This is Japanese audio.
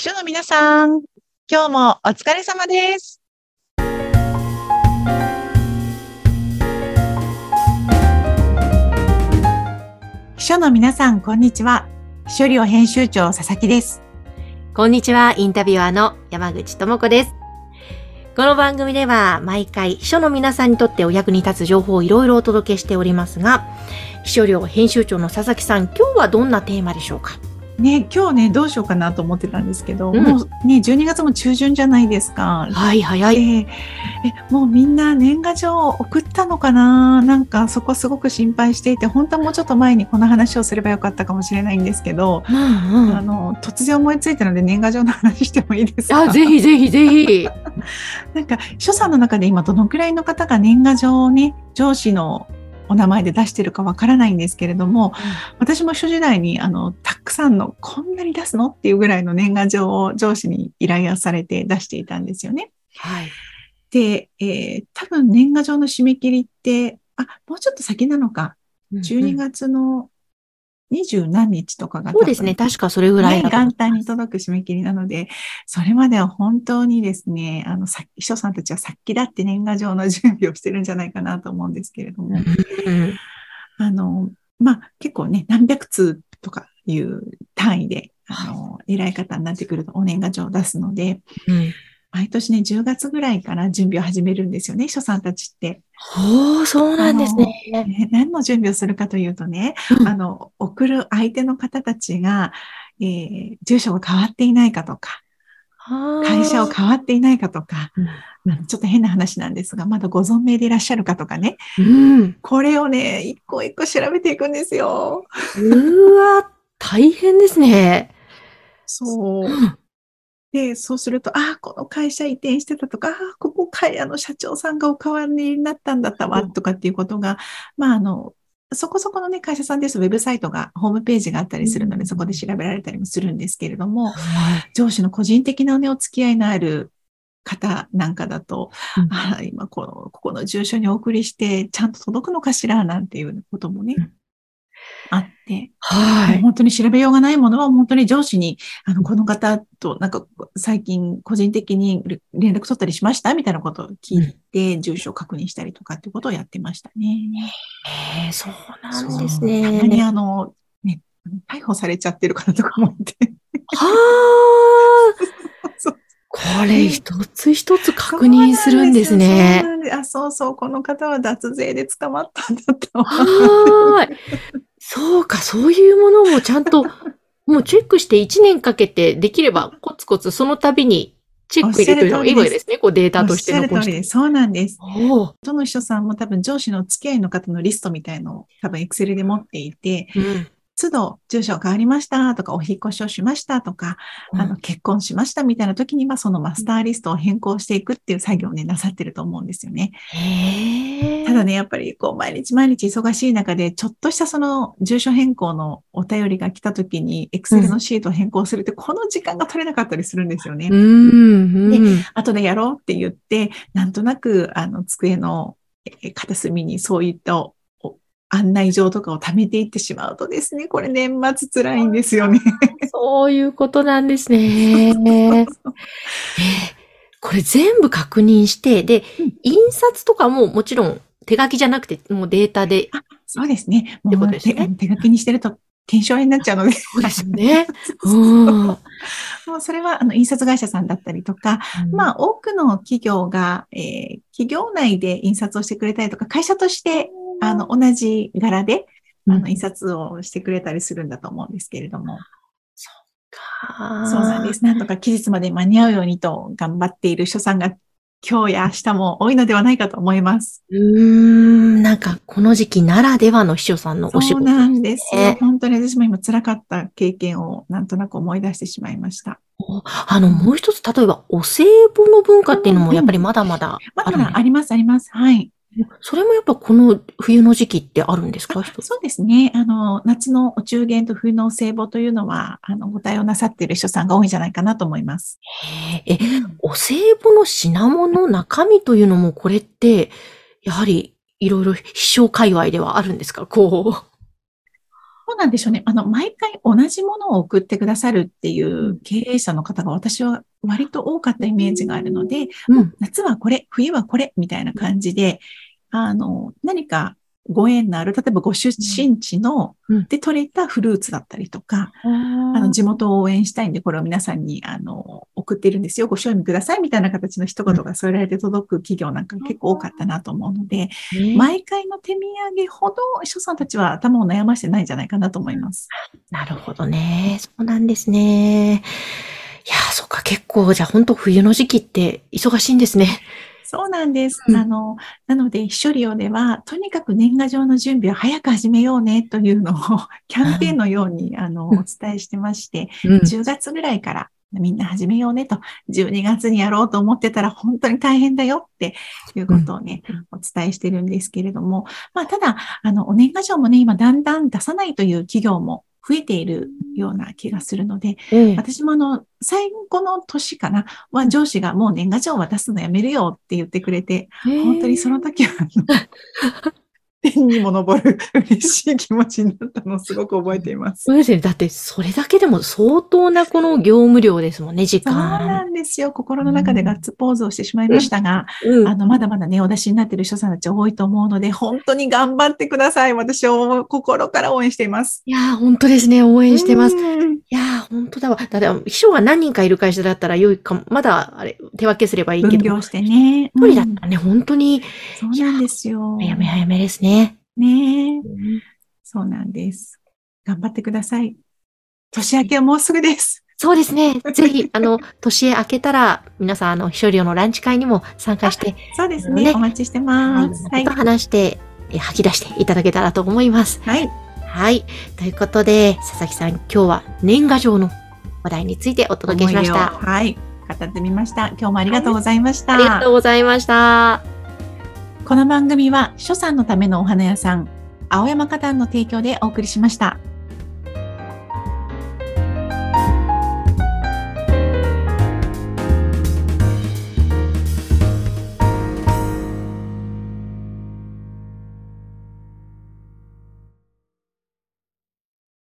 秘書の皆さん、今日もお疲れ様です。秘書の皆さん、こんにちは。秘書寮編集長、佐々木です。こんにちは、インタビュアーの山口智子です。この番組では毎回秘書の皆さんにとってお役に立つ情報をいろいろお届けしておりますが、秘書寮編集長の佐々木さん、今日はどんなテーマでしょうか？ね、今日ね、どうしようかなと思ってたんですけど、うんもうね、12月も中旬じゃないですか。はい、早い。えもうみんな年賀状送ったのかな？なんかそこすごく心配していて、本当はもうちょっと前にこの話をすればよかったかもしれないんですけど、うんうんあの、突然思いついたので年賀状の話してもいいですか？あ、ぜひぜひぜひ。なんか、所さんの中で今どのくらいの方が年賀状をね、上司のお名前で出してるかわからないんですけれども、私も諸時代にあの、たくさんのこんなに出すの？っていうぐらいの年賀状を上司に依頼をされて出していたんですよね。はい。で、えー多分年賀状の締め切りって、あ、もうちょっと先なのか。12月の二十何日とかがそうですね。確かそれぐらいね元旦に届く締め切りなので、それまでは本当にですね、あの、さ秘書さんたちはさっきだって年賀状の準備をしてるんじゃないかなと思うんですけれども、うんあの、まあ、結構ね、何百通とかいう単位で、あの、偉い方になってくるとお年賀状を出すので、うん。毎年ね、10月ぐらいから準備を始めるんですよね、秘書さんたちって。ほう、そうなんですね。ね何の準備をするかというとね、うんあの、送る相手の方たちが、えー住所が変わっていないかとか、会社を変わっていないかとか、あのちょっと変な話なんですが、まだご存命でいらっしゃるかとかね、うん。これをね、一個一個調べていくんですよ。うわ、大変ですね。そう。で、そうすると、ああ、この会社移転してたとか、ああ、ここ会、あの、社長さんがお変わりになったんだったわ、うん。とかっていうことが、まあ、あの、そこそこのね、会社さんです。とウェブサイトが、ホームページがあったりするので、うん。そこで調べられたりもするんですけれども、はい。上司の個人的なね、お付き合いのある方なんかだと、うん。ああ、今この、ここの住所にお送りして、ちゃんと届くのかしら、なんていうこともね、うんあって、はい。本当に調べようがないものは本当に上司に、あの、この方となんか最近個人的に連絡取ったりしましたみたいなことを聞いて、住所を確認したりとかってことをやってましたね。えーそうなんですそうたまにね。あの、ね、逮捕されちゃってる方とかもいて。はあ。これ一つ一つ確認するんですねそう。あ、そうそう、この方は脱税で捕まったんだったわ。はーい。そうか、そういうものもちゃんと、もうチェックして1年かけてできればコツコツその度にチェック入れといた方がいいわけですね。こうデータとしておっしゃる残して。そうなんです。どの秘書さんも多分上司の付き合いの方のリストみたいのを多分エクセルで持っていて、うん都度住所変わりましたとか、お引っ越しをしましたとか、あの、結婚しましたみたいな時には、そのマスターリストを変更していくっていう作業をね、なさってると思うんですよね。ただね、やっぱり、こう、毎日毎日忙しい中で、ちょっとしたその、住所変更のお便りが来た時に、エクセルのシートを変更するって、この時間が取れなかったりするんですよね。うん、うん。後でやろうって言って、なんとなく、あの、机のえー片隅にそういったお案内状とかを貯めていってしまうとですね、これ年末辛いんですよね。そういうことなんですね。えーこれ全部確認して、でうん、印刷とかももちろん手書きじゃなくて、もうデータで。そうですね。もう手手書きにしてると検証炎になっちゃうので。そうですよね。うん。もうそれは、あの、印刷会社さんだったりとか、まあ、多くの企業が、えー企業内で印刷をしてくれたりとか、会社として、あの、同じ柄で、あの、印刷をしてくれたりするんだと思うんですけれども。あーそうなんです。なんとか期日まで間に合うようにと頑張っている書さんが今日や明日も多いのではないかと思います。うーん、なんかこの時期ならではの秘書さんのお仕事。そうなんです。本当に私も今辛かった経験をなんとなく思い出してしまいました。あの、もう一つ、例えば、お歳暮の文化っていうのもやっぱりまだまだまだあるんですまだあります、あります。はい。それもやっぱこの冬の時期ってあるんですか？そうですね。あの、夏のお中元と冬のお歳暮というのは、あの、ご対応なさっている人さんが多いんじゃないかなと思います。え、お歳暮の品物、中身というのもこれって、やはりいろいろ秘書界隈ではあるんですか？こう。そうなんでしょうね。あの、毎回同じものを送ってくださるっていう経営者の方が私は割と多かったイメージがあるので、うん。夏はこれ、冬はこれ、みたいな感じで、あの、何かご縁のある、例えばご出身地の、うんで取れたフルーツだったりとか、ああの、地元を応援したいんで、これを皆さんに、あの、送っているんですよ。ご賞味ください、みたいな形の一言が添えられて届く企業なんか結構多かったなと思うので、毎回の手土産ほど、秘書さんたちは頭を悩ましてないんじゃないかなと思います。なるほどね。そうなんですね。いやー、そっか、結構、じゃあ本当冬の時期って忙しいんですね。そうなんです。うんあの、なので、秘書利用では、とにかく年賀状の準備を早く始めようねというのを、キャンペーンのように、あの、おうん伝えしてまして、うん。10月ぐらいからみんな始めようねと、12月にやろうと思ってたら本当に大変だよっていうことをね、お伝えしてるんですけれども、まあ、ただ、あの、お年賀状もね、今だんだん出さないという企業も増えているような気がするので、ええ私もあの、最後の年かな、は上司がもう年賀状渡すのやめるよって言ってくれて、本当にその時は、天にも昇る嬉しい気持ちになったのをすごく覚えています。そうですね。だって、それだけでも相当なこの業務量ですもんね、時そう間。なんですよ。心の中でガッツポーズをしてしまいましたが、うんあの、まだまだね、お出しになっている人さんたち多いと思うので、本当に頑張ってください。私を心から応援しています。いやー、本当ですね。応援してます。いうんやー、本当だわ。だって、秘書が何人かいる会社だったら良いかも。まだ、あれ、手分けすればいいけど。分業してね。一人だうんったらね、本当に、そうなんですよ。早め早めですね。ねえそうなんです。頑張ってください。年明けはもうすぐです。そうですね。ぜひ、あの、年明けたら、皆さん、あの、秘書寮のランチ会にも参加して、そうですね。ねお待ちしては、ます。はいい。と話して、え吐き出していただけたらと思います。はい。はい。ということで、佐々木さん、今日は年賀状の話題についてお届けしました。はい。語ってみました。今日もありがとうございました。ありがとうございました。この番組は、所さんのためのお花屋さん、青山花壇の提供でお送りしました。